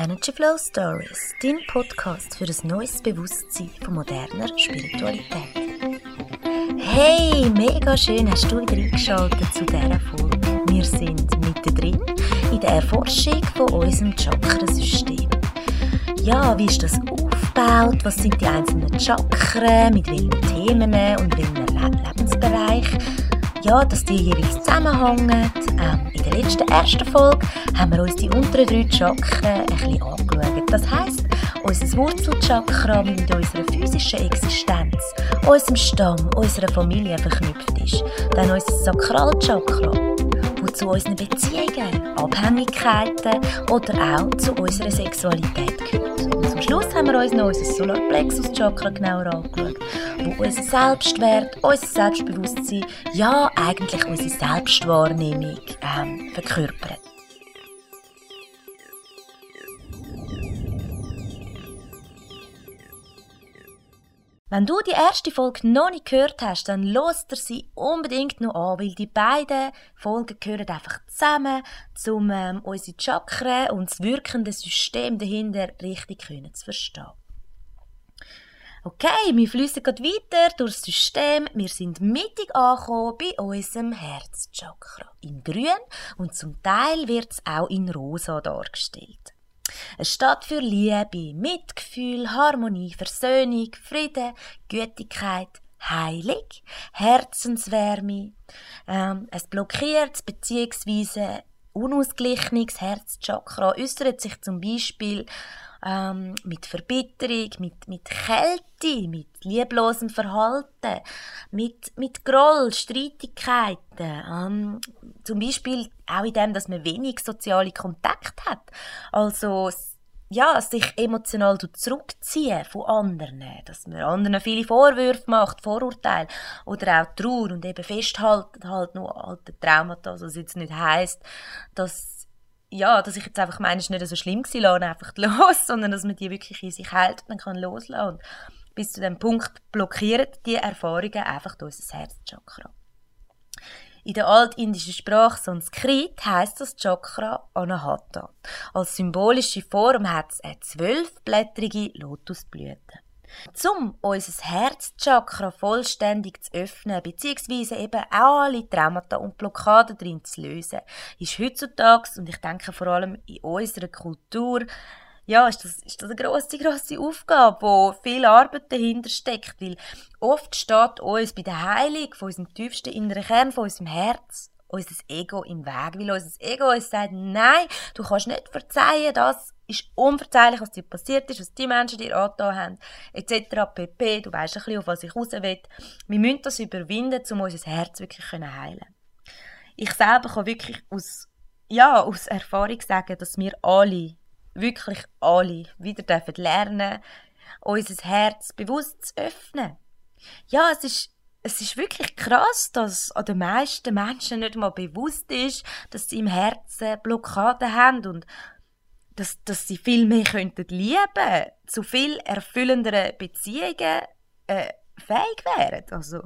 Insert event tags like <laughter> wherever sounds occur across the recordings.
Energy Flow Stories, dein Podcast für ein neues Bewusstsein von moderner Spiritualität. Hey, mega schön hast du wieder eingeschaltet zu dieser Folge. Wir sind mittendrin in der Erforschung von unserem Chakrasystem. Ja, wie ist das aufgebaut? Was sind die einzelnen Chakren? Mit welchen Themen und welchen Lebensbereichen? Ja, dass die jeweils zusammenhängen. Ähm, in der letzten ersten Folge haben wir uns die unteren drei Chakren ein bisschen angeschaut. Das heisst, unser Wurzelchakra mit unserer physischen Existenz, unserem Stamm, unserer Familie verknüpft ist. Dann unser Sakralchakra, wo zu unseren Beziehungen, Abhängigkeiten oder auch zu unserer Sexualität gehört. Zum Schluss haben wir uns noch unser Solarplexus-Chakra genauer angeschaut, wo unser Selbstwert, unser Selbstbewusstsein, ja eigentlich unsere Selbstwahrnehmung ähm, verkörpert. Wenn du die erste Folge noch nicht gehört hast, dann los dir sie unbedingt noch an, weil die beiden Folgen gehören einfach zusammen, um ähm, unsere Chakren und das wirkende System dahinter richtig können zu verstehen. Okay, wir fließen gerade weiter durch das System. Wir sind mittig angekommen bei unserem Herzchakra. In grün und zum Teil wird es auch in rosa dargestellt. Es steht für Liebe, Mitgefühl, Harmonie, Versöhnung, Frieden, Gütigkeit, Heilig, Herzenswärme. Ähm, es blockiert bzw. unausgeglichenes Herzchakra äußert sich zum Beispiel ähm, mit Verbitterung, mit, mit Kälte, mit lieblosem Verhalten, mit, mit Groll, Streitigkeiten, ähm, zum Beispiel auch in dem, dass man wenig soziale Kontakt hat. Also, ja, sich emotional zurückziehen von anderen, dass man anderen viele Vorwürfe macht, Vorurteile oder auch Trauer und eben festhalten halt nur alte Traumata, also was jetzt nicht heisst, dass ja, dass ich jetzt einfach meine, es ist nicht so schlimm gewesen, lasse einfach <laughs> los, sondern dass man die wirklich in sich hält und dann kann loslassen. Und bis zu dem Punkt blockieren die Erfahrungen einfach unser Herzchakra. In der altindischen Sprache Sanskrit heißt das Chakra Anahata. Als symbolische Form hat es eine zwölfblättrige Lotusblüte. Um unser Herzchakra vollständig zu öffnen, bzw. eben auch alle Traumata und Blockaden drin zu lösen, ist heutzutage, und ich denke vor allem in unserer Kultur, ja, ist das, ist das eine grosse, grosse Aufgabe, wo viel Arbeit dahinter steckt, weil oft steht uns bei der Heilung von unserem tiefsten inneren Kern, von unserem Herz, unser Ego im Weg, weil unser Ego uns sagt, nein, du kannst nicht verzeihen, das ist unverzeihlich, was dir passiert ist, was die Menschen dir angetan haben, etc. pp. Du weißt ein bisschen, auf was ich raus will. Wir müssen das überwinden, um unser Herz wirklich heilen Ich selber kann wirklich aus, ja, aus Erfahrung sagen, dass wir alle, wirklich alle, wieder dürfen lernen, unser Herz bewusst zu öffnen. Ja, es ist es ist wirklich krass, dass an den meisten Menschen nicht mal bewusst ist, dass sie im Herzen Blockaden haben und dass, dass sie viel mehr könnten lieben, zu viel erfüllenderen Beziehungen äh, fähig wären. Also,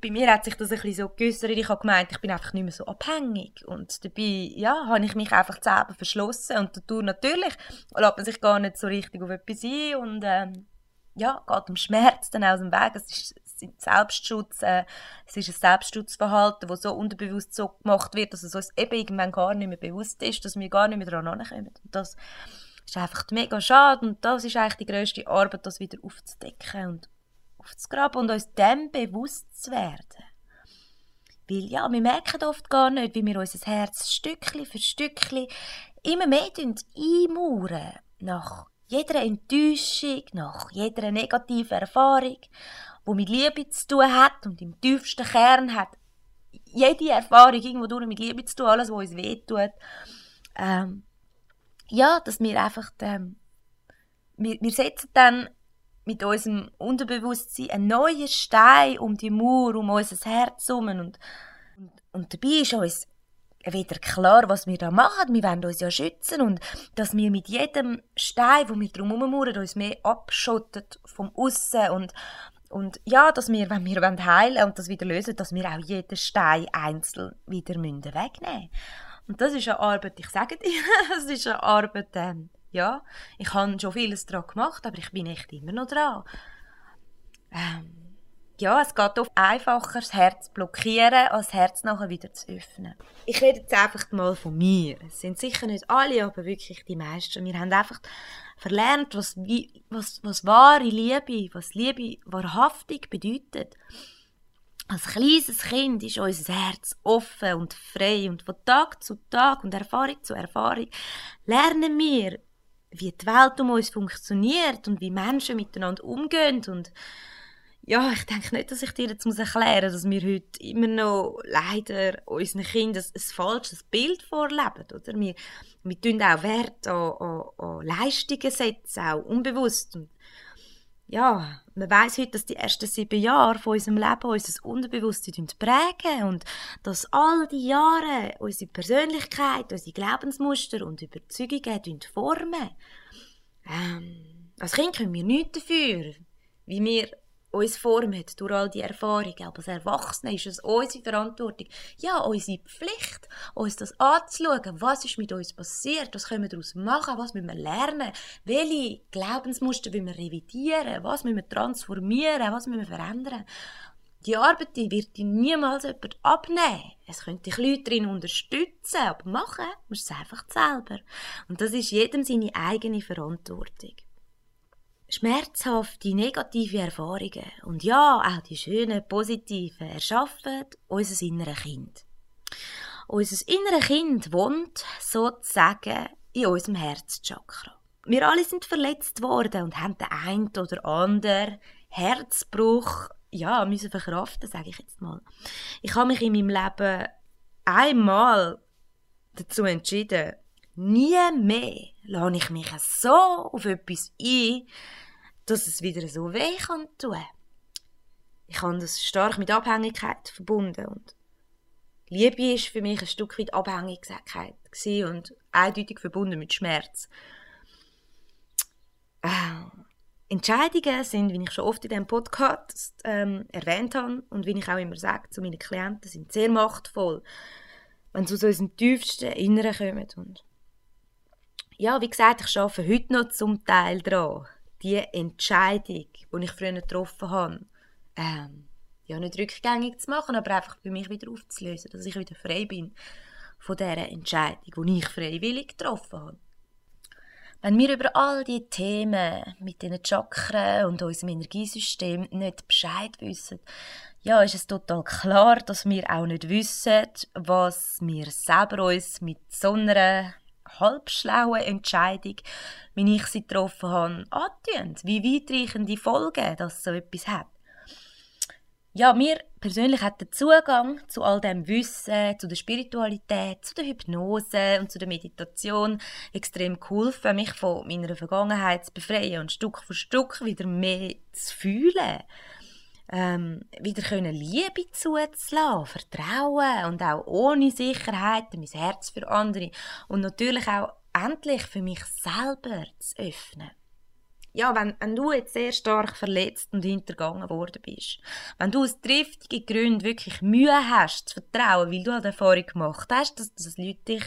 bei mir hat sich das ein bisschen so geäussert, ich habe gemeint, ich bin einfach nicht mehr so abhängig. Und dabei, ja, habe ich mich einfach selber verschlossen. Und dadurch natürlich lässt man sich gar nicht so richtig auf etwas ein. Und ähm, ja, geht dem Schmerz dann aus dem Weg, es ist Selbstschutz, äh, es ist ein Selbstschutzverhalten, das so unterbewusst so gemacht wird, dass es uns eben irgendwann gar nicht mehr bewusst ist, dass wir gar nicht mehr daran. Und das ist einfach mega schade und das ist eigentlich die grösste Arbeit, das wieder aufzudecken und aufzugraben und uns dem bewusst zu werden. Weil ja, wir merken oft gar nicht, wie wir unser Herz Stückchen für Stückchen immer mehr einmauern nach jeder Enttäuschung, nach jeder negativen Erfahrung wo mit Liebe zu tun hat und im tiefsten Kern hat jede Erfahrung irgendwo durch mit Liebe zu tun, alles, was uns wehtut. Ähm, ja, dass wir einfach, ähm, wir, wir setzen dann mit unserem Unterbewusstsein einen neuen Stein um die Mauer, um unser Herz herum und, und, und dabei ist uns wieder klar, was wir da machen. Wir wollen uns ja schützen und dass wir mit jedem Stein, wo wir drum herum uns mehr abschottet vom Aussen und und ja, dass wir, wenn wir heilen und das wieder lösen, dass wir auch jeden Stein einzeln wieder wegnehmen müssen. Und das ist eine Arbeit, ich sage dir, <laughs> das ist eine Arbeit, ähm, Ja, ich habe schon vieles daran gemacht, aber ich bin echt immer noch dran. Ähm, ja, es geht oft einfacher, das Herz zu blockieren, als das Herz nachher wieder zu öffnen. Ich rede jetzt einfach mal von mir. Es sind sicher nicht alle, aber wirklich die meisten. Wir haben einfach verlernt, was, was, was wahre Liebe, was Liebe wahrhaftig bedeutet. Als kleines Kind ist unser Herz offen und frei und von Tag zu Tag und Erfahrung zu Erfahrung lernen wir, wie die Welt um uns funktioniert und wie Menschen miteinander umgehen und ja, ich denke nicht, dass ich dir jetzt erklären muss, dass wir heute immer noch leider unseren Kindern ein, ein falsches Bild vorleben, oder? Wir, wir tun auch Wert an, an, an Leistungen setzen, auch unbewusst. Und ja, man weiß heute, dass die ersten sieben Jahre von unserem Leben unser Unterbewusstsein prägen und dass all die Jahre unsere Persönlichkeit, unsere Glaubensmuster und Überzeugungen formen. Ähm, als Kind können wir nichts dafür, wie wir uns formt durch all die Erfahrungen. Aber als Erwachsene ist es unsere Verantwortung, ja, unsere Pflicht, uns das anzuschauen. Was ist mit uns passiert? Was können wir daraus machen? Was müssen wir lernen? Welche Glaubensmuster müssen wir revidieren? Was müssen wir transformieren? Was müssen wir verändern? Die Arbeit die wird dir niemals jemand abnehmen. Es könnte dich Leute darin unterstützen, aber machen musst du es einfach selber. Und das ist jedem seine eigene Verantwortung schmerzhafte negative Erfahrungen und ja, auch die schönen positiven erschaffen unser inneres Kind. Unser inneres Kind wohnt sozusagen in unserem Herzchakra. Wir alle sind verletzt worden und haben den einen oder anderen Herzbruch ja, müssen verkraften, sage ich jetzt mal. Ich habe mich in meinem Leben einmal dazu entschieden, nie mehr lade ich mich so auf etwas ein, dass es wieder so weh kann tun. Ich habe das stark mit Abhängigkeit verbunden und Liebe ist für mich ein Stück weit Abhängigkeit und eindeutig verbunden mit Schmerz. Äh, Entscheidungen sind, wie ich schon oft in diesem Podcast ähm, erwähnt habe und wie ich auch immer sage zu meinen Klienten, sind sehr machtvoll, wenn sie aus unserem tiefsten Inneren kommen. Und ja, wie gesagt, ich arbeite heute noch zum Teil daran, die Entscheidung, die ich früher getroffen habe, ähm, ja, nicht rückgängig zu machen, aber einfach für mich wieder aufzulösen, dass ich wieder frei bin von dieser Entscheidung, die ich freiwillig getroffen habe. Wenn wir über all die Themen mit den Chakren und unserem Energiesystem nicht Bescheid wissen, ja, ist es total klar, dass wir auch nicht wissen, was wir selber uns mit so einer halbschlauen Entscheidung, wie ich sie getroffen habe, antun. Wie weitreichende Folgen das so etwas hat. Ja, mir persönlich hat der Zugang zu all dem Wissen, zu der Spiritualität, zu der Hypnose und zu der Meditation extrem geholfen, mich von meiner Vergangenheit zu befreien und Stück für Stück wieder mehr zu fühlen ähm, wieder können Liebe zuzulassen, Vertrauen und auch ohne Sicherheit mein Herz für andere und natürlich auch endlich für mich selber zu öffnen. Ja, wenn, wenn du jetzt sehr stark verletzt und hintergangen worden bist, wenn du aus triftigen Gründen wirklich Mühe hast zu vertrauen, weil du halt Erfahrung gemacht hast, dass, dass Leute dich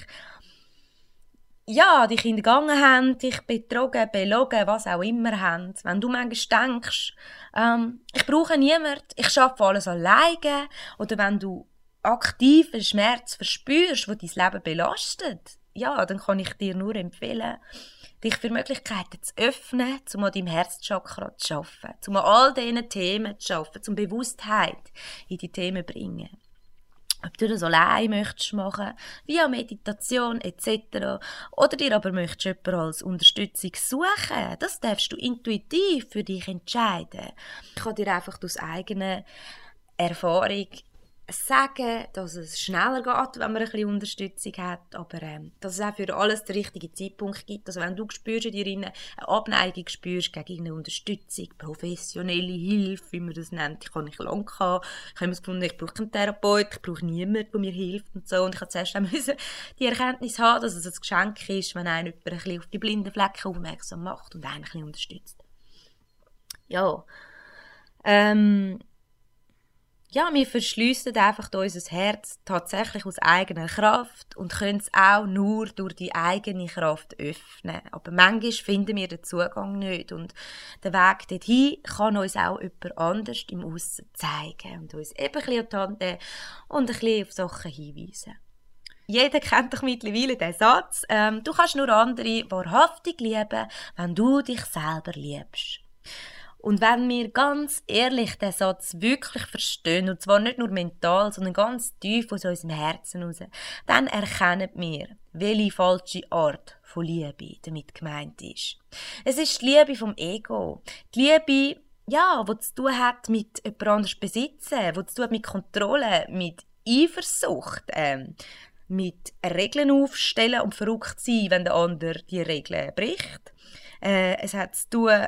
ja, dich hintergangen haben, dich betrogen, belogen, was auch immer haben. Wenn du manchmal denkst, ähm, ich brauche niemanden, ich schaffe alles alleine, oder wenn du aktiven Schmerz verspürst, der dein Leben belastet, ja, dann kann ich dir nur empfehlen, dich für Möglichkeiten zu öffnen, um an deinem Herzchakra zu arbeiten, um an all diesen Themen zu arbeiten, um Bewusstheit in die Themen zu bringen ob du das allein möchtest machen, via Meditation etc. Oder dir aber möchtest jemanden als Unterstützung suchen, das darfst du intuitiv für dich entscheiden. Ich kann dir einfach aus eigener Erfahrung sagen, dass es schneller geht, wenn man ein bisschen Unterstützung hat, aber ähm, dass es auch für alles den richtigen Zeitpunkt gibt. Also wenn du spürst in dir eine Abneigung spürst gegen eine Unterstützung, professionelle Hilfe, wie man das nennt, ich habe nicht lange gehabt, ich habe gefunden, ich brauche keinen Therapeut, ich brauche niemanden, der mir hilft und so und ich habe zuerst <laughs> müssen die Erkenntnis haben, dass es ein Geschenk ist, wenn einen jemand ein bisschen auf die blinden Flecken aufmerksam macht und einen ein bisschen unterstützt. Ja, ähm, ja, wir verschliessen einfach unser Herz tatsächlich aus eigener Kraft und können es auch nur durch die eigene Kraft öffnen. Aber manchmal finden wir den Zugang nicht und der Weg dorthin kann uns auch jemand anders im Aussen zeigen und uns eben ein bisschen an die Hand und ein bisschen auf Sachen hinweisen. Jeder kennt doch mittlerweile den Satz, ähm, du kannst nur andere wahrhaftig lieben, wenn du dich selber liebst. Und wenn wir ganz ehrlich den Satz wirklich verstehen, und zwar nicht nur mental, sondern ganz tief aus unserem Herzen heraus, dann erkennen wir, welche falsche Art von Liebe damit gemeint ist. Es ist die Liebe vom Ego. Die Liebe, ja, die zu tun hat mit jemand anderes besitzen, die zu tun hat mit Kontrolle, mit Eifersucht, ähm, mit Regeln aufstellen und verrückt sein, wenn der andere die Regeln bricht. Äh, es hat zu tun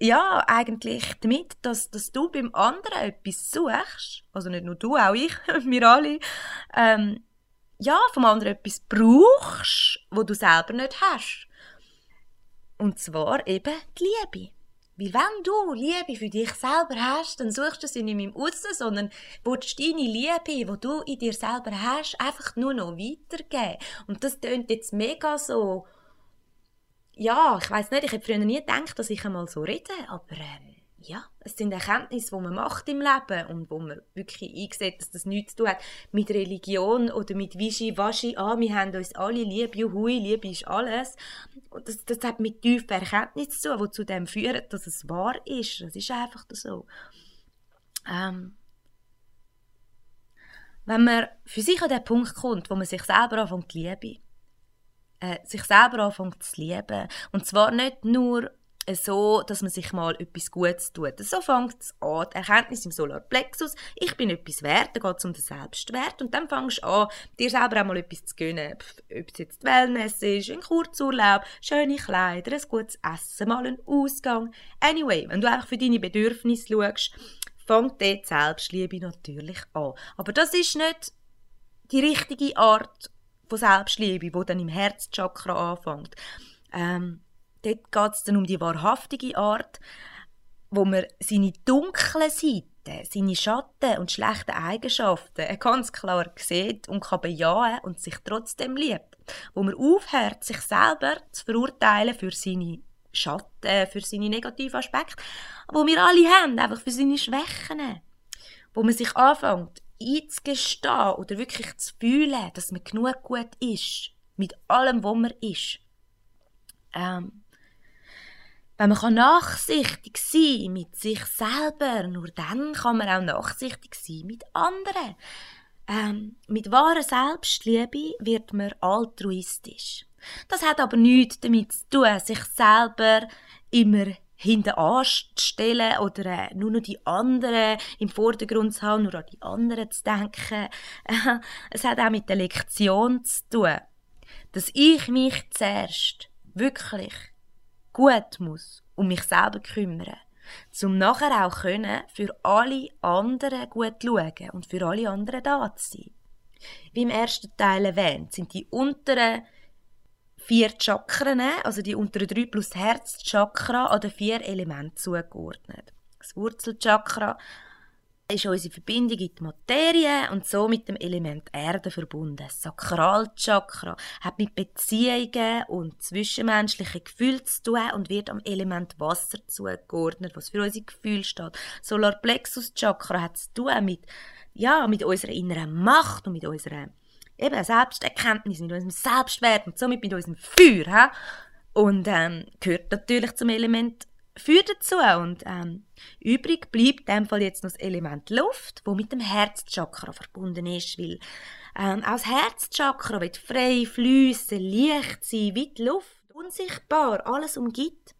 ja, eigentlich damit, dass, dass du beim anderen etwas suchst, also nicht nur du, auch ich, <laughs> wir alle, ähm, ja, vom anderen etwas brauchst, wo du selber nicht hast. Und zwar eben die Liebe. Weil wenn du Liebe für dich selber hast, dann suchst du sie nicht mehr im Aussen, sondern willst deine Liebe, die du in dir selber hast, einfach nur noch weitergeben. Und das klingt jetzt mega so ja, ich weiß nicht, ich hätte früher nie gedacht, dass ich einmal so rede, aber ähm, ja, es sind Erkenntnisse, die man macht im Leben und wo man wirklich eingesetzt, dass das nichts zu tun hat mit Religion oder mit Wischi-Waschi, ah, wir haben uns alle lieb, juhui, Liebe ist alles. Und das, das hat mit tiefen Erkenntnissen zu tun, die zu dem führen, dass es wahr ist. Das ist einfach so. Ähm, wenn man für sich an den Punkt kommt, wo man sich selber anfängt zu lieben, äh, sich selber anfängt zu lieben. Und zwar nicht nur so, dass man sich mal etwas Gutes tut. So fängt es an, die Erkenntnis im Solarplexus, ich bin etwas wert, da geht es um den Selbstwert und dann fängst du an, dir selber auch mal etwas zu gönnen. Ob es jetzt Wellness ist, ein Kurzurlaub, schöne Kleider, ein gutes Essen, mal ein Ausgang. Anyway, wenn du einfach für deine Bedürfnisse schaust, fängt dort Selbstliebe natürlich an. Aber das ist nicht die richtige Art von Selbstliebe, wo dann im Herzchakra anfängt. Ähm, dort geht es dann um die wahrhaftige Art, wo man seine dunklen Seiten, seine Schatten und schlechten Eigenschaften ganz klar sieht und kann bejahen und sich trotzdem liebt. Wo man aufhört, sich selber zu verurteilen für seine Schatten, für seine negativen Aspekte, wo wir alle haben, einfach für seine Schwächen. Wo man sich anfängt, einzugestehen oder wirklich zu fühlen, dass man genug gut ist. Mit allem, was man ist. Ähm, wenn man nachsichtig sein mit sich selber, nur dann kann man auch nachsichtig sein mit anderen. Ähm, mit wahrer Selbstliebe wird man altruistisch. Das hat aber nichts damit zu tun, sich selber immer hinten anzustellen oder äh, nur noch die anderen im Vordergrund zu haben, nur an die anderen zu denken. <laughs> es hat auch mit der Lektion zu tun, dass ich mich zuerst wirklich gut muss um mich selber kümmern, um nachher auch können für alle anderen gut schauen und für alle anderen da zu sein. Wie im ersten Teil erwähnt, sind die unteren vier Chakren, also die unter drei plus Herzchakra, an den vier Elementen zugeordnet. Das Wurzelchakra ist unsere Verbindung in die Materie und so mit dem Element Erde verbunden. Das Sakralchakra hat mit Beziehungen und zwischenmenschlichen Gefühlen zu tun und wird am Element Wasser zugeordnet, was für unsere Gefühle steht. Solarplexus-Chakra hat zu tun mit, ja, mit unserer inneren Macht und mit unserer eben Selbsterkenntnis, mit unserem Selbstwert und somit mit unserem Feuer. He? Und ähm, gehört natürlich zum Element Feuer dazu. Und ähm, übrig bleibt in dem Fall jetzt noch das Element Luft, wo mit dem Herzchakra verbunden ist, weil ähm, auch das Herzchakra wird frei fließen, leicht sein, wie die Luft, unsichtbar, alles umgibt.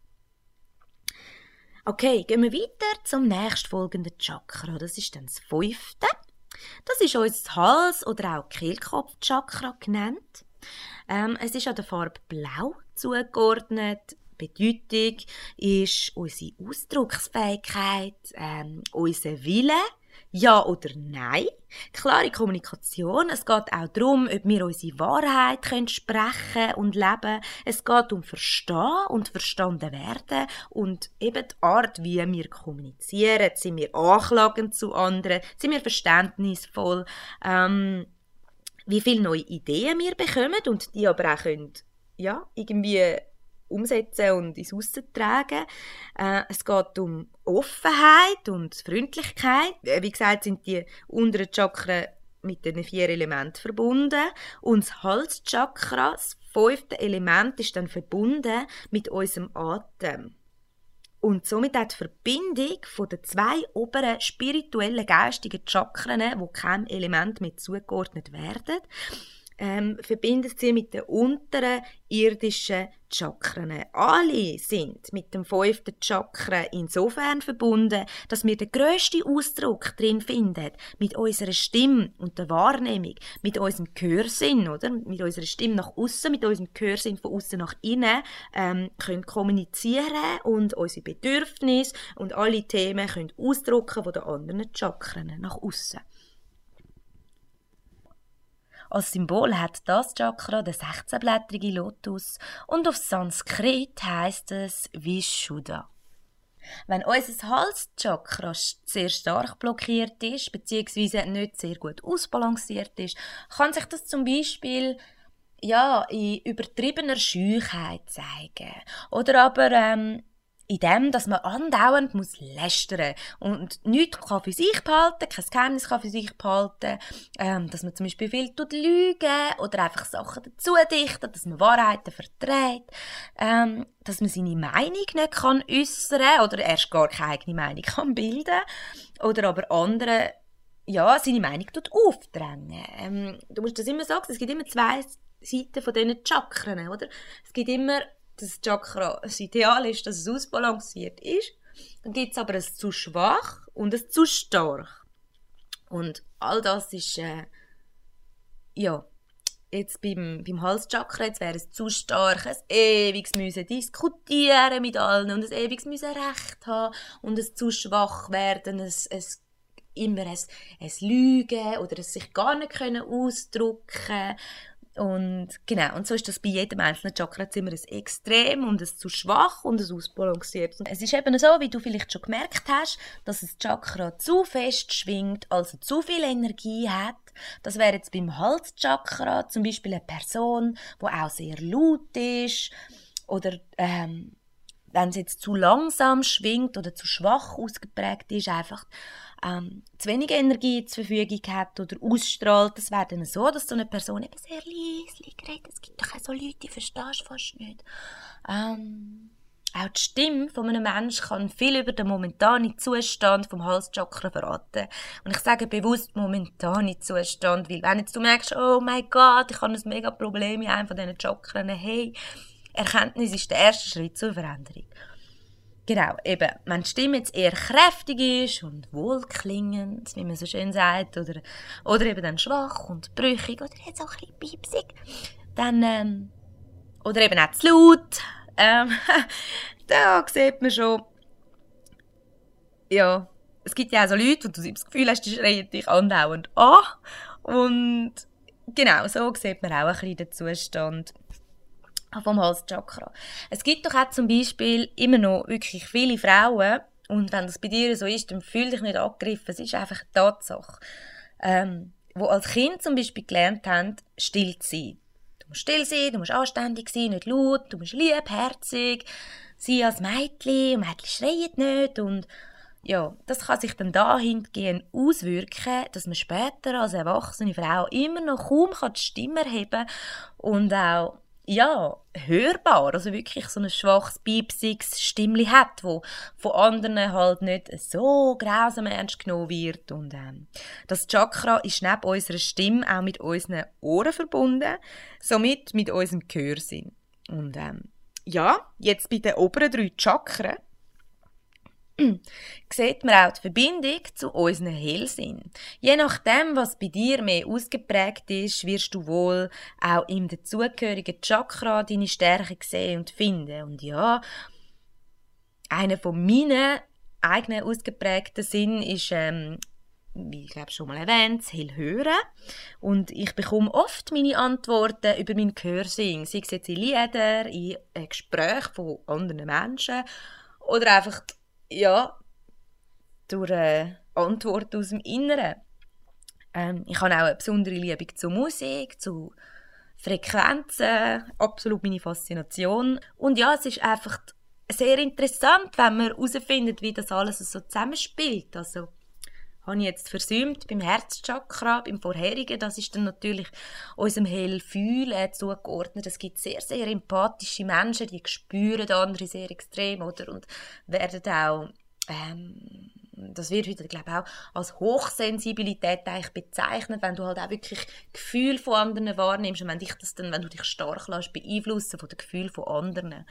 Okay, gehen wir weiter zum nächstfolgenden Chakra. Das ist dann das fünfte. Das ist unser Hals- oder auch Kehlkopfchakra genannt. Ähm, es ist an der Farbe Blau zugeordnet. Bedeutung ist unsere Ausdrucksfähigkeit, ähm, unser Wille, Ja oder nein? Klare Kommunikation. Es geht auch darum, ob wir unsere Wahrheit können sprechen und leben. Es geht um Verstehen und verstanden werden und eben die Art, wie wir kommunizieren. Sind wir anklagend zu anderen? Sind wir verständnisvoll? Ähm, wie viele neue Ideen wir bekommen und die aber auch können, ja, irgendwie umsetzen und ins Aussen tragen. Äh, es geht um Offenheit und Freundlichkeit. Äh, wie gesagt, sind die unteren Chakren mit den vier Elementen verbunden. Und das Halschakra, das fünfte Element, ist dann verbunden mit unserem Atem. Und somit auch die Verbindung von den zwei oberen spirituellen, geistigen Chakren, wo kein Element mehr zugeordnet werden, ähm, verbindet sie mit den unteren irdischen Chakren. Alle sind mit dem fünften Chakra insofern verbunden, dass wir den grössten Ausdruck drin finden, mit unserer Stimme und der Wahrnehmung, mit unserem Gehörsinn, oder? Mit unserer Stimme nach außen, mit unserem Gehörsinn von außen nach innen, ähm, können kommunizieren und unsere Bedürfnisse und alle Themen können ausdrucken von den anderen Chakren nach außen. Als Symbol hat das Chakra den 16-blättrige Lotus und auf Sanskrit heißt es Vishuddha. Wenn unser Halschakra sehr stark blockiert ist, bzw. nicht sehr gut ausbalanciert ist, kann sich das zum Beispiel ja, in übertriebener Scheuchheit zeigen. Oder aber ähm, in dem, dass man andauernd muss lästern und nichts kann für sich behalten, kein Geheimnis kann für sich behalten, ähm, dass man zum Beispiel viel tut lügen oder einfach Sachen dazu dichtet, dass man Wahrheiten verträgt, ähm, dass man seine Meinung nicht kann äußern oder erst gar keine eigene Meinung kann bilden oder aber andere ja, seine Meinung tut aufdrängen. Ähm, du musst das immer sagen, es gibt immer zwei Seiten von diesen Chakren, oder? Es gibt immer das Chakra das Ideal ist, dass es ausbalanciert ist. Dann gibt es aber ein zu schwach und ein zu stark. Und all das ist, äh, ja, jetzt beim, beim Halschakra, jetzt wäre es zu stark, ein ewiges müssen diskutieren mit allen und ein ewiges müssen Recht haben und es zu schwach werden, es, es immer ein, ein Lügen oder es sich gar nicht können ausdrücken und genau, und so ist das bei jedem einzelnen Chakra immer ein Extrem und ein zu schwach und ein ausbalanciert. Und es ist eben so, wie du vielleicht schon gemerkt hast, dass das Chakra zu fest schwingt, also zu viel Energie hat. Das wäre jetzt beim Halschakra zum Beispiel eine Person, die auch sehr laut ist oder ähm, wenn es jetzt zu langsam schwingt oder zu schwach ausgeprägt ist, einfach ähm, zu wenig Energie zur Verfügung hat oder ausstrahlt, das wäre dann so, dass so eine Person eben sehr leise redet. Es gibt doch auch so Leute, die verstehst du fast nicht. Ähm, auch die Stimme von einem Menschen kann viel über den momentanen Zustand vom Halschakra verraten. Und ich sage bewusst momentanen Zustand, weil wenn jetzt du merkst, oh mein Gott, ich habe ein mega Problem in einem von diesen Chakren, hey, Erkenntnis ist der erste Schritt zur Veränderung. Genau, eben, wenn die Stimme jetzt eher kräftig ist und wohlklingend, wie man so schön sagt, oder, oder eben dann schwach und brüchig oder jetzt auch ein bisschen piepsig, dann, ähm, oder eben auch zu laut, ähm, <laughs> da sieht man schon, ja, es gibt ja auch so Leute, wo du das Gefühl hast, die schreien dich andauernd an. Und genau, so sieht man auch ein bisschen den Zustand vom Halschakra. Es gibt doch auch zum Beispiel immer noch wirklich viele Frauen, und wenn das bei dir so ist, dann fühl dich nicht angegriffen. Es ist einfach eine Tatsache. Ähm, wo als Kind zum Beispiel gelernt haben, still zu sein. Du musst still sein, du musst anständig sein, nicht laut, du musst liebherzig sein als Mädchen, Mädchen schreien nicht und ja, das kann sich dann dahingehend auswirken, dass man später als erwachsene Frau immer noch kaum die Stimme erheben kann und auch ja, hörbar, also wirklich so ein schwaches, piepsiges Stimmli hat, wo von anderen halt nicht so grausam ernst genommen wird und ähm, das Chakra ist neben unserer Stimme auch mit unseren Ohren verbunden, somit mit unserem Gehörsinn. Und ähm, ja, jetzt bei den oberen drei Chakren <clears throat> sieht man auch die Verbindung zu unseren Hellsinn. Je nachdem, was bei dir mehr ausgeprägt ist, wirst du wohl auch im dazugehörigen Chakra deine Stärke sehen und finden. Und ja, einer von meinen eigenen ausgeprägten Sinn ist ähm, wie ich glaube schon mal erwähnt, das Hellhören. Und ich bekomme oft meine Antworten über meinen Gehörsinn, sei es jetzt in Lieder, in Gesprächen von anderen Menschen oder einfach, ja, durch eine Antwort aus dem Inneren. Ähm, ich habe auch eine besondere Liebe zur Musik, zu Frequenzen, absolut meine Faszination. Und ja, es ist einfach sehr interessant, wenn man herausfindet, wie das alles so zusammenspielt. Also, habe ich jetzt versäumt beim Herzchakra, beim vorherigen, das ist dann natürlich unserem Hellfühlen zugeordnet. Es gibt sehr, sehr empathische Menschen, die spüren andere sehr extrem, oder? Und werden auch, ähm, das wird heute, glaube ich, auch als Hochsensibilität eigentlich bezeichnet, wenn du halt auch wirklich Gefühl von anderen wahrnimmst und wenn dich das dann, wenn du dich stark lässt beeinflussen von den Gefühlen von anderen.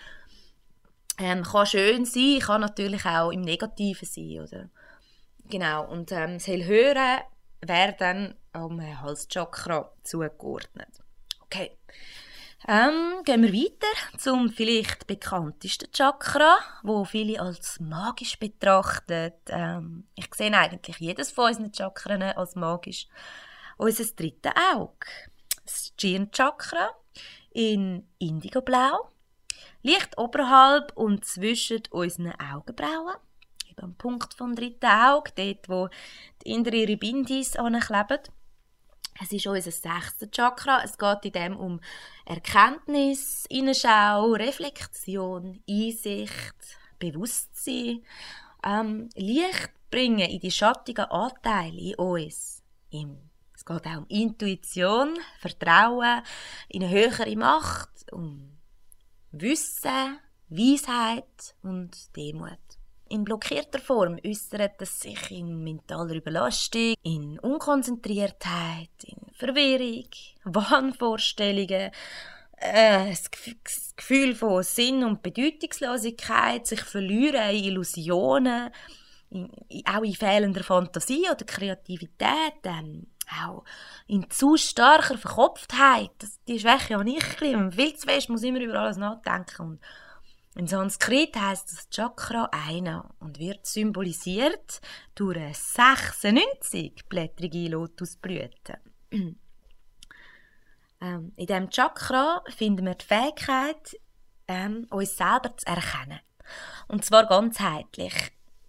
Ähm, kann schön sein, kann natürlich auch im Negativen sein, oder? Genau, und ähm, das Hellhören wäre dann am Halschakra zugeordnet. Okay. Ähm, gehen wir weiter zum vielleicht bekanntesten Chakra, wo viele als magisch betrachtet. Ähm, ich sehe eigentlich jedes von unseren Chakren als magisch. Unser drittes Auge, das Stirnchakra in Indigoblau, liegt oberhalb und zwischen unseren Augenbrauen eben am Punkt vom dritten Auge, dort wo die innere Ribindis ankleben. Es ist unser sechstes Chakra. Es geht in dem um Erkenntnis, Innenschau, Reflexion, Einsicht, Bewusstsein, ähm, Licht bringen in die schattigen Anteile in uns. es geht auch um Intuition, Vertrauen in eine höhere Macht, um Wissen, Weisheit und Demut. In blockierter Form äußert es sich in mentaler Überlastung, in Unkonzentriertheit, in Verwirrung, Wahnvorstellungen, äh, das Gefühl von Sinn und Bedeutungslosigkeit, sich verlieren in Illusionen, in, auch in fehlender Fantasie oder Kreativität, ähm, auch in zu starker Verkopftheit. Das, die Schwäche habe ich ein bisschen. Viel zu fest muss immer über alles nachdenken und in Sanskrit heißt das Chakra einer und wird symbolisiert durch eine 96-blättrige Lotusblüte. <clears throat> ähm, in diesem Chakra finden wir die Fähigkeit, ähm, uns selber zu erkennen. Und zwar ganzheitlich.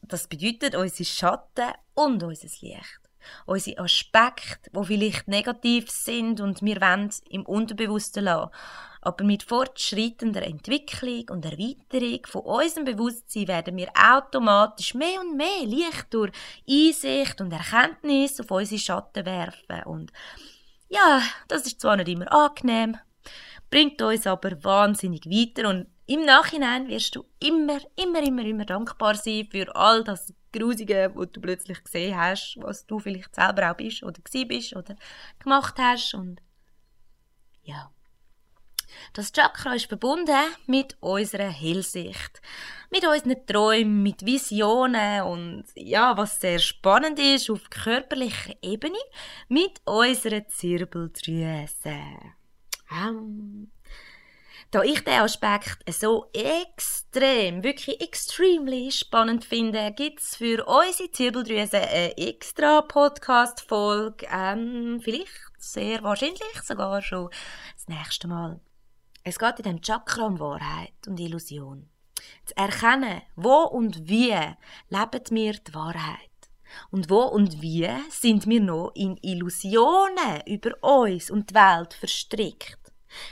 Das bedeutet unsere Schatten und unser Licht. Unsere Aspekte, die vielleicht negativ sind und wir wollen im Unterbewussten lassen aber mit fortschreitender Entwicklung und Erweiterung von unserem Bewusstsein werden wir automatisch mehr und mehr Licht durch Einsicht und Erkenntnis auf unsere Schatten werfen. Und ja, das ist zwar nicht immer angenehm, bringt uns aber wahnsinnig weiter und im Nachhinein wirst du immer, immer, immer, immer dankbar sein für all das Grusige, was du plötzlich gesehen hast, was du vielleicht selber auch bist oder gewesen bist oder gemacht hast und ja. Das Chakra ist verbunden mit unserer Hellsicht, mit unseren Träumen, mit Visionen und ja, was sehr spannend ist, auf körperlicher Ebene, mit unserer Zirbeldrüse. Ähm, da ich den Aspekt so extrem, wirklich extremely spannend finde, gibt es für unsere Zirbeldrüse eine extra Podcast-Folge, ähm, vielleicht, sehr wahrscheinlich sogar schon das nächste Mal. Es geht in dem Chakra um Wahrheit und Illusion. Zu erkennen, wo und wie leben wir die Wahrheit. Und wo und wie sind wir noch in Illusionen über uns und die Welt verstrickt.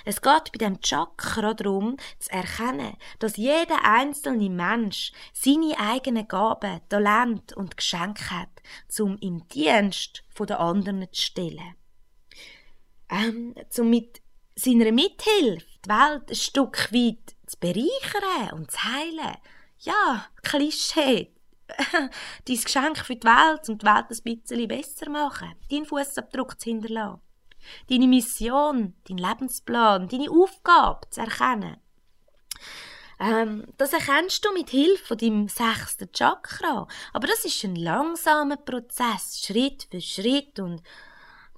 Es geht bei dem Chakra darum, zu erkennen, dass jeder einzelne Mensch seine eigenen Gaben, Talent und Geschenke hat, um im Dienst der anderen zu stellen. Ähm, um mit seiner Mithilfe die Welt ein Stück weit zu bereichern und zu heilen. Ja, Klischee. <laughs> Dein Geschenk für die Welt, um die Welt ein bisschen besser machen. Deinen Fußabdruck zu hinterlassen. Deine Mission, dein Lebensplan, deine Aufgabe zu erkennen. Ähm, das erkennst du mit Hilfe von deinem sechsten Chakra. Aber das ist ein langsamer Prozess, Schritt für Schritt. Und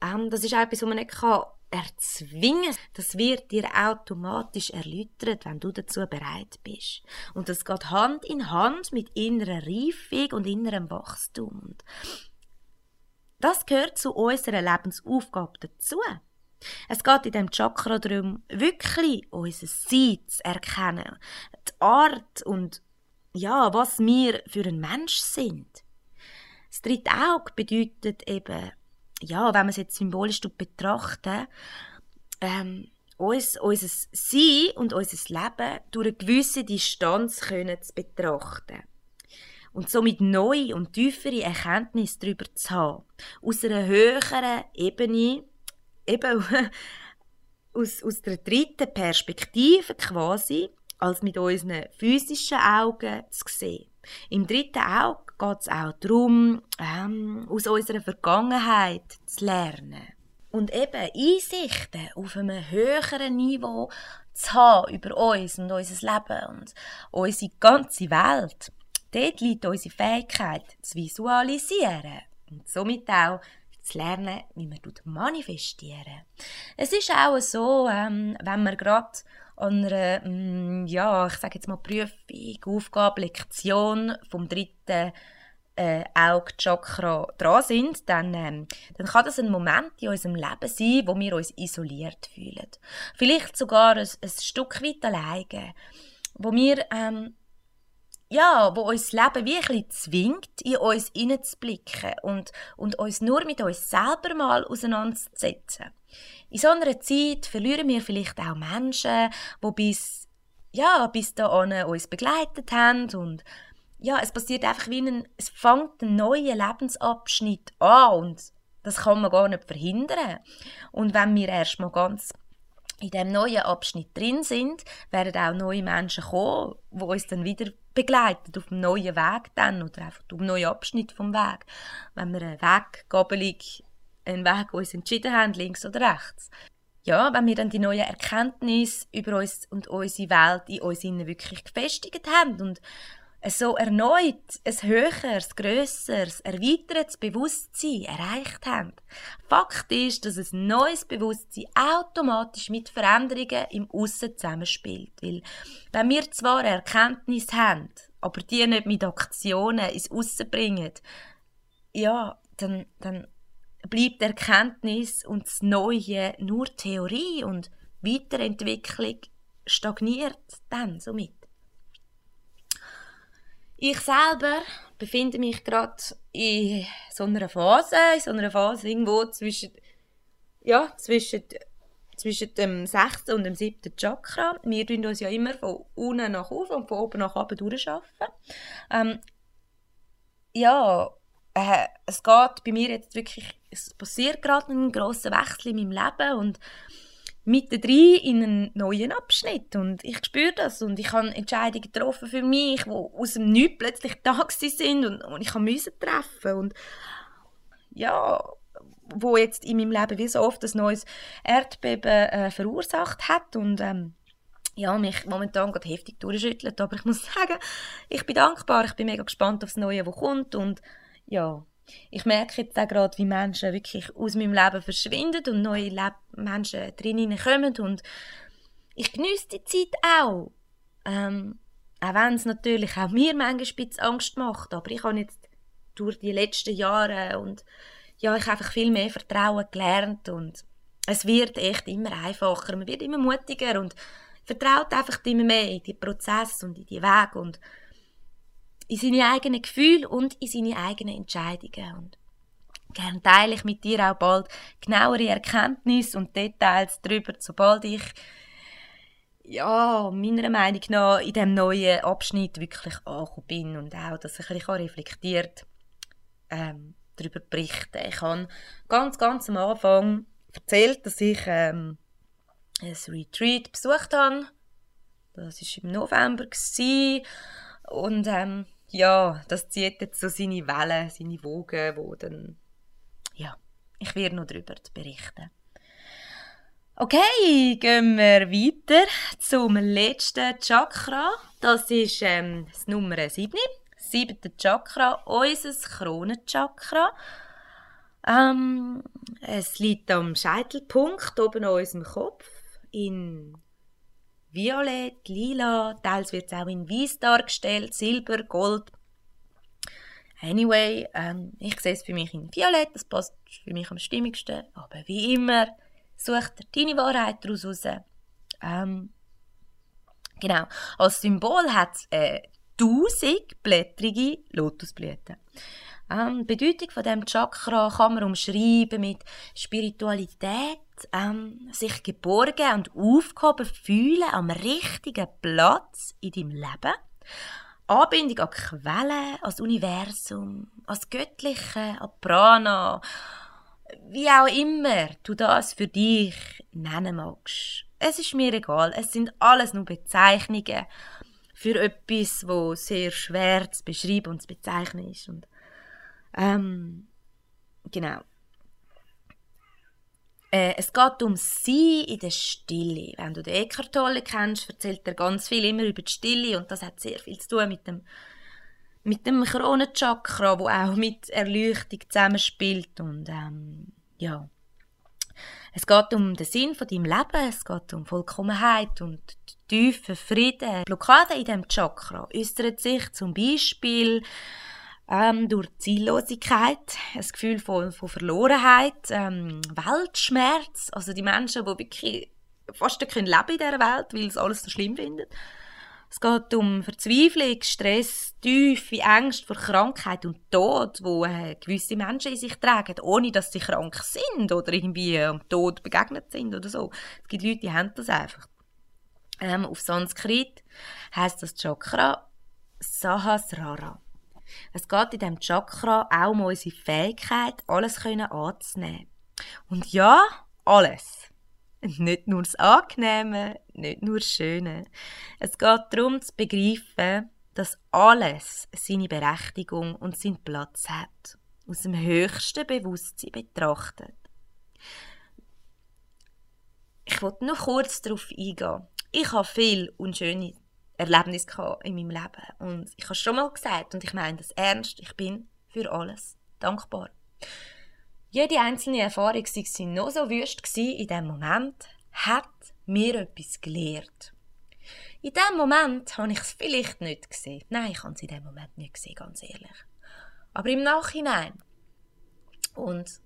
ähm, das ist etwas, was man nicht kann erzwingen. Das wird dir automatisch erläutert, wenn du dazu bereit bist. Und das geht Hand in Hand mit innerer Reifung und innerem Wachstum. Und das gehört zu unserer Lebensaufgabe dazu. Es geht in dem Chakra darum, wirklich unser Sein zu erkennen, die Art und ja, was wir für ein Mensch sind. Das dritte Auge bedeutet eben, ja, wenn man es jetzt symbolisch betrachten, ähm, uns, unser Sein und unser Leben durch eine gewisse Distanz können zu betrachten. Und somit neue und tiefere Erkenntnisse darüber zu haben. Aus einer höheren Ebene, eben <laughs> aus, aus der dritten Perspektive quasi, als mit unseren physischen Augen zu sehen. Im dritten Auge geht es auch darum, ähm, aus unserer Vergangenheit zu lernen und eben Einsichten auf einem höheren Niveau zu haben über uns und unser Leben und unsere ganze Welt. Dort liegt unsere Fähigkeit zu visualisieren und somit auch zu lernen, wie man manifestieren. Es ist auch so, ähm, wenn man gerade an einer, mm, ja, ich sage jetzt mal Prüfung, Aufgabe, Lektion vom dritten äh, Augenchakra dran sind, dann, ähm, dann kann das ein Moment in unserem Leben sein, wo wir uns isoliert fühlen. Vielleicht sogar ein, ein Stück weit alleine, wo wir ähm, ja, wo uns das Leben bisschen zwingt, in uns hineinzublicken und, und uns nur mit uns selber mal auseinanderzusetzen. In so einer Zeit verlieren wir vielleicht auch Menschen, die bis, ja, bis dahin uns begleitet haben und ja, es passiert einfach wie ein, es fängt ein neuer Lebensabschnitt an und das kann man gar nicht verhindern. Und wenn wir erstmal ganz in dem neuen Abschnitt drin sind, werden auch neue Menschen kommen, die uns dann wieder begleiten auf dem neuen Weg dann oder einfach auf dem neuen Abschnitt vom Weg. Wenn wir eine Weggabelung, einen Weg uns entschieden haben, links oder rechts. Ja, wenn wir dann die neuen Erkenntnisse über uns und unsere Welt in uns wirklich gefestigt haben und so erneut ein höheres, grösseres, erweitertes Bewusstsein erreicht haben. Fakt ist, dass ein neues Bewusstsein automatisch mit Veränderungen im Aussen zusammenspielt. Weil, wenn wir zwar Erkenntnis haben, aber die nicht mit Aktionen ins Aussen bringen, ja, dann, dann bleibt Erkenntnis und das Neue nur Theorie und Weiterentwicklung stagniert dann somit. Ich selber befinde mich gerade in so einer Phase, in so einer Phase irgendwo zwischen, ja, zwischen, zwischen dem sechsten und dem siebten Chakra. Wir tun uns ja immer von unten nach oben und von oben nach unten durcharbeiten. Ähm, ja, äh, es geht bei mir jetzt wirklich, es passiert gerade ein grosser Wechsel in meinem Leben und mittendrin in einen neuen Abschnitt. Und ich spüre das. Und ich habe Entscheidungen getroffen für mich, die aus dem Nichts plötzlich da sind und, und ich musste treffen. Und ja, wo jetzt in meinem Leben wie so oft ein neues Erdbeben äh, verursacht hat. Und ähm, ja, mich momentan gerade heftig durchschüttelt, aber ich muss <laughs> sagen, ich bin dankbar, ich bin mega gespannt auf das Neue, was kommt. Und ja, ich merke jetzt auch gerade, wie Menschen wirklich aus meinem Leben verschwinden und neue Leb Menschen drin kommen und ich genieße die Zeit auch. Ähm, auch wenn es natürlich auch mir manchmal Angst macht, aber ich habe jetzt durch die letzten Jahre und ja, ich habe einfach viel mehr Vertrauen gelernt. Und es wird echt immer einfacher, man wird immer mutiger und vertraut einfach immer mehr in die Prozesse und in die Wege. Und in seine eigenen Gefühle und in seine eigenen Entscheidungen. Und gerne teile ich mit dir auch bald genauere Erkenntnisse und Details darüber, sobald ich ja, meiner Meinung nach in dem neuen Abschnitt wirklich angekommen bin und auch, dass ich ein reflektiert ähm, darüber berichten Ich habe ganz, ganz am Anfang erzählt, dass ich ähm, ein Retreat besucht habe. Das war im November. Gewesen. Und ähm, ja, das zieht jetzt so seine Wellen, seine Wogen, wo dann, ja, ich werde noch darüber berichten. Okay, gehen wir weiter zum letzten Chakra. Das ist ähm, das Nummer 7. Das siebte Chakra, unser Kronenchakra. Ähm, es liegt am Scheitelpunkt oben an unserem Kopf in Violett, Lila, teils wird es auch in Weiß dargestellt, Silber, Gold. Anyway, ähm, ich sehe es für mich in Violett, das passt für mich am stimmigsten. Aber wie immer, such dir deine Wahrheit daraus raus. Ähm, genau. Als Symbol hat es äh, tausend blättrige Lotusblüten. Ähm, die Bedeutung von dem Chakra kann man umschreiben mit Spiritualität, ähm, sich geborgen und aufgehoben fühlen am richtigen Platz in deinem Leben. Anbindung an Quellen, ans Universum, ans Göttliche, an Prana, wie auch immer du das für dich nennen magst. Es ist mir egal, es sind alles nur Bezeichnungen für etwas, wo sehr schwer zu beschreiben und zu bezeichnen ist. Und, ähm, genau. Äh, es geht um Sie in der Stille. Wenn du den Eckhart Tolle kennst, erzählt er ganz viel immer über die Stille und das hat sehr viel zu tun mit dem mit dem Kronenchakra, wo auch mit Erleuchtung zusammenspielt und ähm, ja. Es geht um den Sinn von deinem Leben, es geht um Vollkommenheit und tiefen Frieden. Blockade in diesem Chakra äußert sich zum Beispiel ähm, durch Ziellosigkeit, ein Gefühl von, von Verlorenheit, ähm, Weltschmerz, also die Menschen, die wirklich fast nicht leben in dieser Welt, weil sie alles so schlimm finden. Es geht um Verzweiflung, Stress, tiefe Ängste vor Krankheit und Tod, wo äh, gewisse Menschen in sich tragen, ohne dass sie krank sind oder irgendwie am Tod begegnet sind oder so. Es gibt Leute, die haben das einfach. Ähm, auf Sanskrit heißt das Chakra Sahasrara. Es geht in diesem Chakra auch um unsere Fähigkeit, alles können anzunehmen. Und ja, alles. Nicht nur das Angenehme, nicht nur das Schöne. Es geht darum zu begreifen, dass alles seine Berechtigung und seinen Platz hat. Aus dem höchsten Bewusstsein betrachtet. Ich wollte noch kurz darauf eingehen. Ich habe viel unschöne Erlebnis in meinem Leben. Und ich habe schon mal gesagt, und ich meine das ernst, ich bin für alles dankbar. Jede einzelne Erfahrung, sei sie noch so wüst gewesen, in dem Moment, hat mir etwas gelehrt. In dem Moment habe ich es vielleicht nicht gesehen. Nein, ich habe es in dem Moment nicht gesehen, ganz ehrlich. Aber im Nachhinein. Und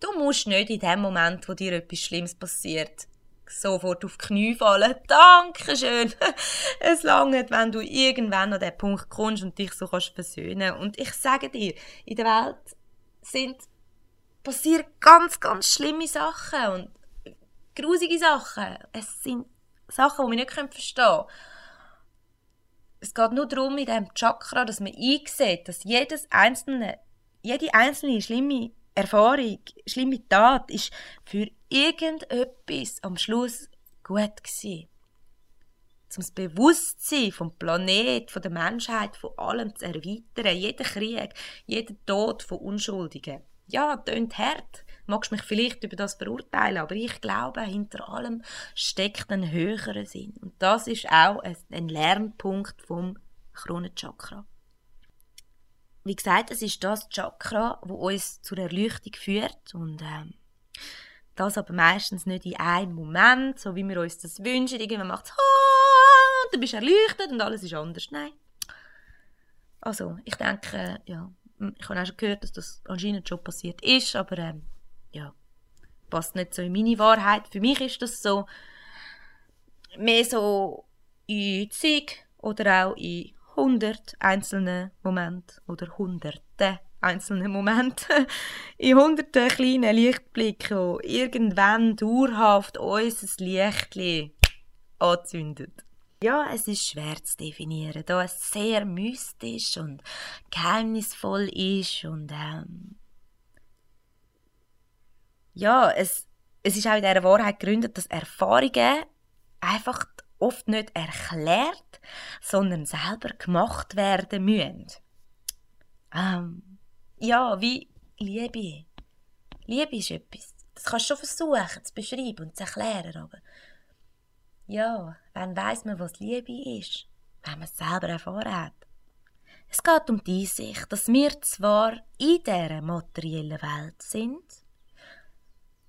du musst nicht in dem Moment, wo dir etwas Schlimmes passiert, sofort auf die Knie fallen. Dankeschön. <laughs> es langt, wenn du irgendwann an den Punkt kommst und dich so kannst versöhnen. Und ich sage dir, in der Welt sind passieren ganz, ganz schlimme Sachen und grusige Sachen. Es sind Sachen, die wir nicht verstehen können. Es geht nur darum, in diesem Chakra, dass man einsieht, dass jedes einzelne, jede einzelne schlimme Erfahrung, schlimme Tat ist für irgendetwas am Schluss gut gewesen. Um das Bewusstsein vom Planet, von der Menschheit, von allem zu erweitern. Jeder Krieg, jeder Tod von Unschuldigen. Ja, tönt hart. Magst mich vielleicht über das verurteilen, aber ich glaube, hinter allem steckt ein höherer Sinn. Und das ist auch ein Lernpunkt vom Kronenchakra. Wie gesagt, es ist das Chakra, wo uns zur Erleuchtung führt und ähm, das aber meistens nicht in einem Moment, so wie wir uns das wünschen. Irgendwann macht es und dann bist du erleuchtet und alles ist anders. Nein. Also, ich denke, ja, ich habe auch schon gehört, dass das anscheinend schon passiert ist, aber ähm, ja, passt nicht so in meine Wahrheit. Für mich ist das so mehr so in zig oder auch in 100 einzelnen Momente oder hunderte einzelne Momente, <laughs> in hunderten kleinen Lichtblicken, die irgendwann dauerhaft unser Licht anzündet. Ja, es ist schwer zu definieren, da es sehr mystisch und geheimnisvoll ist und ähm, ja, es, es ist auch in dieser Wahrheit gegründet, dass Erfahrungen einfach oft nicht erklärt, sondern selber gemacht werden müssen. Ähm, ja, wie Liebe. Liebe ist etwas. Das kannst du schon versuchen zu beschreiben und zu erklären, aber ja, wann weiß man, was Liebe ist? Wenn man es selber erfahren hat. Es geht um die Sicht, dass wir zwar in dieser materiellen Welt sind,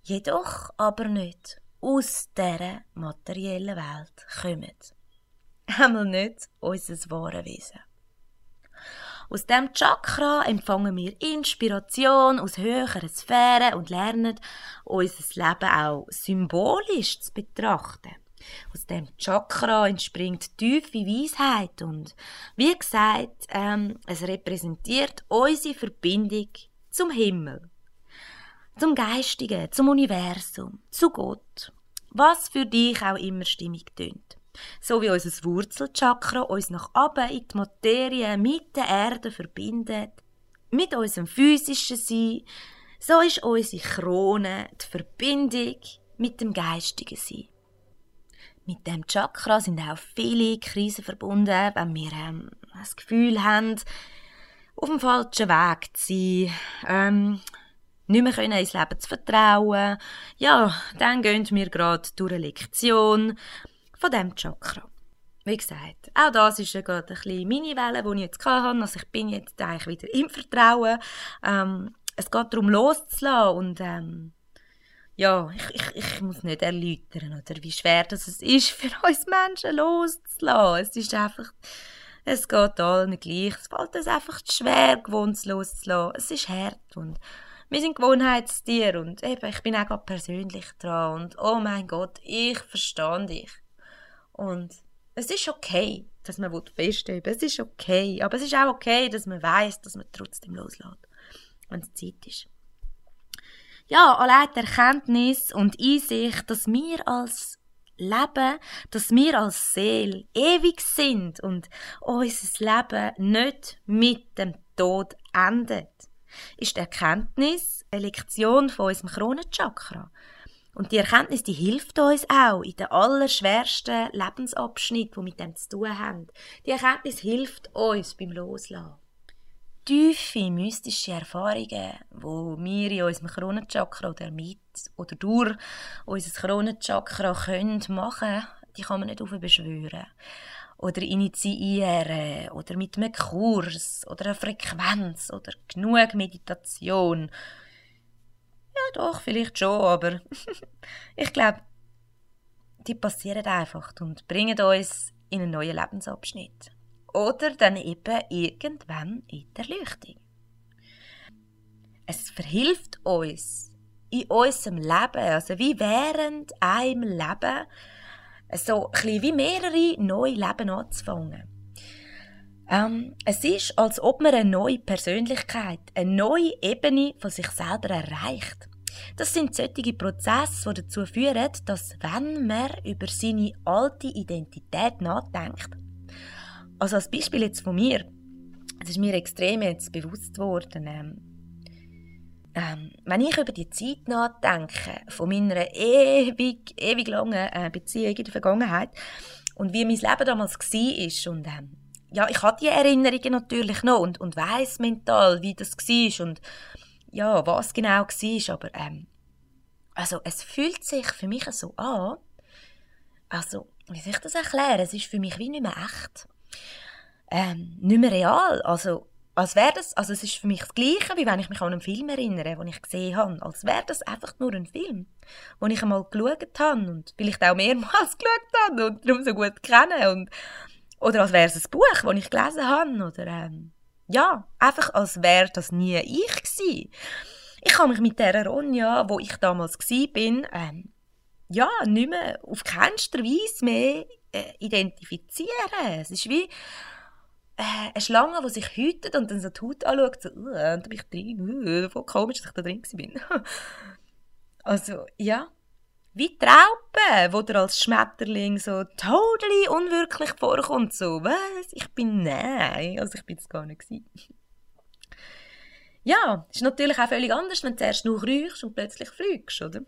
jedoch aber nicht aus dieser materiellen Welt kommen. Einmal nicht unser wahres Wesen. Aus dem Chakra empfangen wir Inspiration aus höheren Sphären und lernen, unser Leben auch symbolisch zu betrachten. Aus dem Chakra entspringt tiefe Weisheit und wie gesagt, ähm, es repräsentiert unsere Verbindung zum Himmel, zum Geistigen, zum Universum, zu Gott, was für dich auch immer stimmig tönt. So wie unser Wurzelchakra uns nach oben in die Materie mit der Erde verbindet, mit unserem physischen Sein, so ist unsere Krone die Verbindung mit dem geistigen Sein. Mit dem Chakra sind auch viele Krisen verbunden, wenn wir ähm, das Gefühl haben, auf dem falschen Weg zu sein, ähm, nicht mehr können ins Leben zu vertrauen. Ja, dann gehen wir gerade durch eine Lektion von diesem Chakra. Wie gesagt, auch das ist ja gerade ein bisschen meine Welle, die ich jetzt hatte. Also ich bin jetzt eigentlich wieder im Vertrauen. Ähm, es geht darum, loszulassen und ähm, ja, ich, ich, ich muss nicht erläutern, oder, wie schwer das ist für <laughs> uns Menschen loszulassen. Es ist einfach, es geht allen gleich. Es fällt uns einfach schwer, gewohnt loszulassen. Es ist hart und wir sind Gewohnheitstiere und eben, ich bin auch gerade persönlich dran und oh mein Gott, ich verstehe dich. Und es ist okay, dass man festheben Es ist okay. Aber es ist auch okay, dass man weiß, dass man trotzdem loslässt, wenn es Zeit ist. Ja, allein die Erkenntnis und Einsicht, dass wir als Leben, dass wir als Seele ewig sind und unser Leben nicht mit dem Tod endet, ist die Erkenntnis eine Lektion von unserem Kronenchakra. Und die Erkenntnis, die hilft uns auch in den allerschwersten Lebensabschnitten, die mit dem zu tun haben. Die Erkenntnis hilft uns beim Loslassen. Tiefe, mystische Erfahrungen, wo wir in unserem Kronenchakra oder mit oder durch unser Kronenchakra können machen, die kann man nicht beschwören oder initiieren oder mit einem Kurs oder einer Frequenz oder genug Meditation ja, doch, vielleicht schon, aber <laughs> ich glaube, die passieren einfach und bringen uns in einen neuen Lebensabschnitt. Oder dann eben irgendwann in der Erleuchtung. Es verhilft uns in unserem Leben, also wie während einem Leben, so ein wie mehrere neue Leben anzufangen. Ähm, es ist, als ob man eine neue Persönlichkeit, eine neue Ebene von sich selber erreicht. Das sind solche Prozesse, die dazu führen, dass wenn man über seine alte Identität nachdenkt, also als Beispiel jetzt von mir, es ist mir extrem jetzt bewusst geworden, ähm, ähm, wenn ich über die Zeit nachdenke, von meiner ewig, ewig langen äh, Beziehung in der Vergangenheit und wie mein Leben damals war und ähm, ja, ich habe die Erinnerungen natürlich noch und, und weiß mental, wie das war und ja, was genau war, aber ähm, also es fühlt sich für mich so an, also, wie soll ich das erklären? Es ist für mich wie nicht mehr echt. Ähm, nicht mehr real. Also, als wäre das, also es ist für mich das Gleiche, wie wenn ich mich an einen Film erinnere, den ich gesehen habe. Als wäre das einfach nur ein Film, den ich einmal geschaut habe und vielleicht auch mehrmals <laughs> geschaut habe und darum so gut kenne. Und, oder als wäre es ein Buch, das ich gelesen habe. Oder, ähm, ja, einfach als wäre das nie ich gewesen. Ich kann mich mit der Ronja, wo ich damals war, bin, ähm, ja, nicht mehr, auf keinster Weise mehr äh, identifizieren. Es ist wie äh, eine Schlange, die sich hütet und dann so die Haut anschaut, so, uh, und dann bin ich drin, uh, voll komisch, dass ich da drin bin. <laughs> also, ja, wie die Raupe, wo der als Schmetterling so totally unwirklich vorkommt. So, was? Ich bin nein. Also ich bin es gar nicht. Ja, ist natürlich auch völlig anders, wenn du zuerst nur riechst und plötzlich fliegst, oder?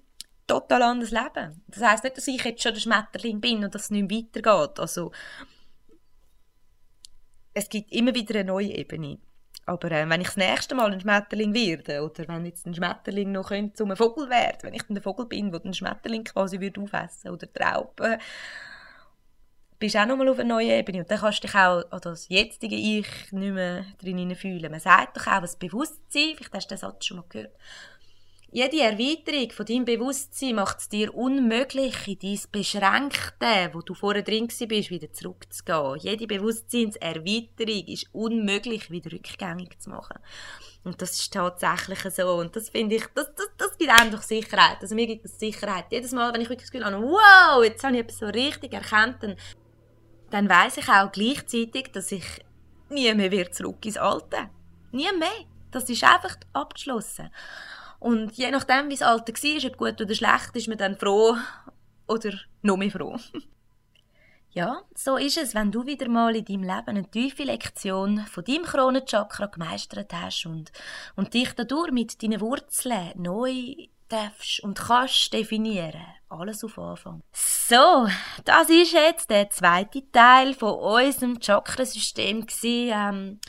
Total anderes Leben. Das heisst nicht, dass ich jetzt schon der Schmetterling bin und dass es nicht weitergeht. Also, es gibt immer wieder eine neue Ebene. Aber äh, wenn ich das nächste Mal ein Schmetterling werde, oder wenn jetzt ein Schmetterling noch könnte, zum Vogel werden, wenn ich dann der Vogel bin, der den Schmetterling quasi würde aufessen oder Trauben, bist du auch nochmal auf einer neuen Ebene. Und dann kannst du dich auch an das jetzige Ich nicht mehr drin fühlen. Man sagt doch auch, das Bewusstsein, vielleicht hast du den Satz schon mal gehört, Jede Erweiterung von deinem Bewusstsein macht es dir unmöglich, in dein Beschränkte, wo du vorher drin bist, wieder zurückzugehen. Jede Bewusstseinserweiterung ist unmöglich, wieder rückgängig zu machen. Und das ist tatsächlich so. Und das finde ich, das, das, das gibt einem doch Sicherheit. Also mir gibt es Sicherheit. Jedes Mal, wenn ich wirklich das Gefühl habe, wow, jetzt habe ich etwas so richtig erkannt, dann, dann weiss ich auch gleichzeitig, dass ich nie mehr wieder zurück ins Alte. Nie mehr. Das ist einfach abgeschlossen. Und je nachdem, wie das Alter war, ob gut oder schlecht, ist man dann froh oder noch mehr froh. <laughs> ja, so ist es, wenn du wieder mal in deinem Leben eine tiefe Lektion von deinem Kronenchakra gemeistert hast und, und dich dadurch mit deinen Wurzeln neu darfst und kannst definieren. Alles auf Anfang. So, das ist jetzt der zweite Teil von unserem Chakrasystem. Ähm,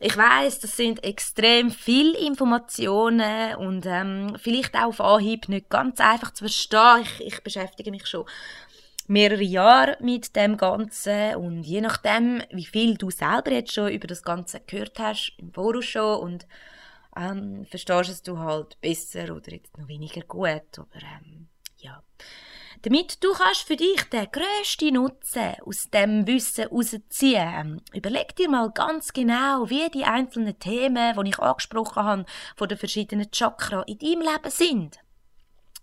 ich weiß, das sind extrem viele Informationen und ähm, vielleicht auch auf Anhieb nicht ganz einfach zu verstehen. Ich, ich beschäftige mich schon mehrere Jahre mit dem Ganzen und je nachdem, wie viel du selber jetzt schon über das Ganze gehört hast, im Voraus schon und ähm, verstehst es du halt besser oder jetzt noch weniger gut, aber ähm. Damit du kannst für dich den grössten Nutzen aus dem Wissen herausziehen, ähm, überleg dir mal ganz genau, wie die einzelnen Themen, die ich angesprochen habe, von den verschiedenen Chakra in deinem Leben sind.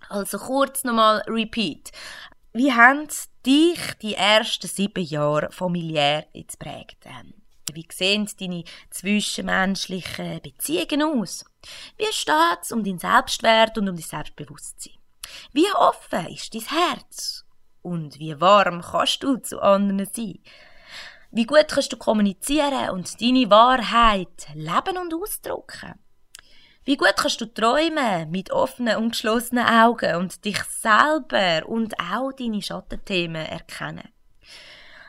Also kurz nochmal Repeat. Wie haben dich die ersten sieben Jahre familiär jetzt prägt? Ähm, wie sehen deine zwischenmenschlichen Beziehungen aus? Wie steht es um deinen Selbstwert und um dein Selbstbewusstsein? Wie offen ist dein Herz? Und wie warm kannst du zu anderen sein? Wie gut kannst du kommunizieren und deine Wahrheit leben und ausdrücken? Wie gut kannst du träumen mit offenen und geschlossenen Augen und dich selber und auch deine Schattenthemen erkennen?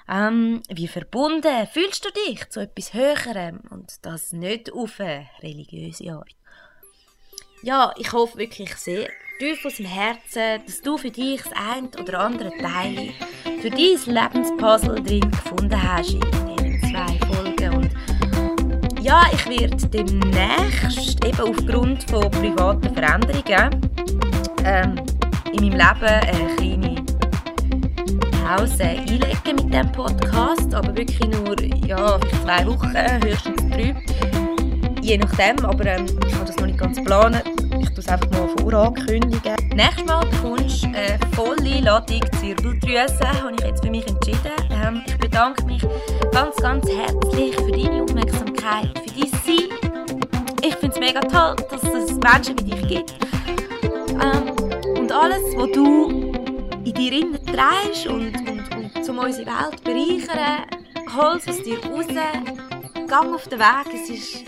Ähm, wie verbunden fühlst du dich zu etwas Höherem und das nicht auf eine religiöse Art? Ja, ich hoffe wirklich sehr, tief aus dem Herzen, dass du für dich das ein oder andere Teil für dein Lebenspuzzle drin gefunden hast in diesen zwei Folgen. Und ja, ich werde demnächst eben aufgrund von privaten Veränderungen ähm, in meinem Leben eine kleine Pause einlegen mit diesem Podcast, aber wirklich nur ja, zwei Wochen, höchstens drei. Je nachdem, aber ähm, ich habe das noch nicht ganz geplant tue es einfach mal vorankündigen. Nächstes Mal bekommst du eine volle Ladung Zirbeldrüse, habe ich jetzt für mich entschieden. Ähm, ich bedanke mich ganz, ganz herzlich für deine Aufmerksamkeit, für dein Sein. Ich finde es mega toll, dass es Menschen wie dich gibt. Ähm, und alles, was du in dir innen trägst und, und, und um unsere Welt bereichern, hol es aus dir raus, gang auf den Weg, es, ist,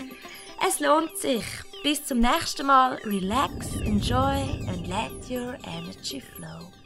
es lohnt sich. Bis zum nächsten Mal. Relax, enjoy and let your energy flow.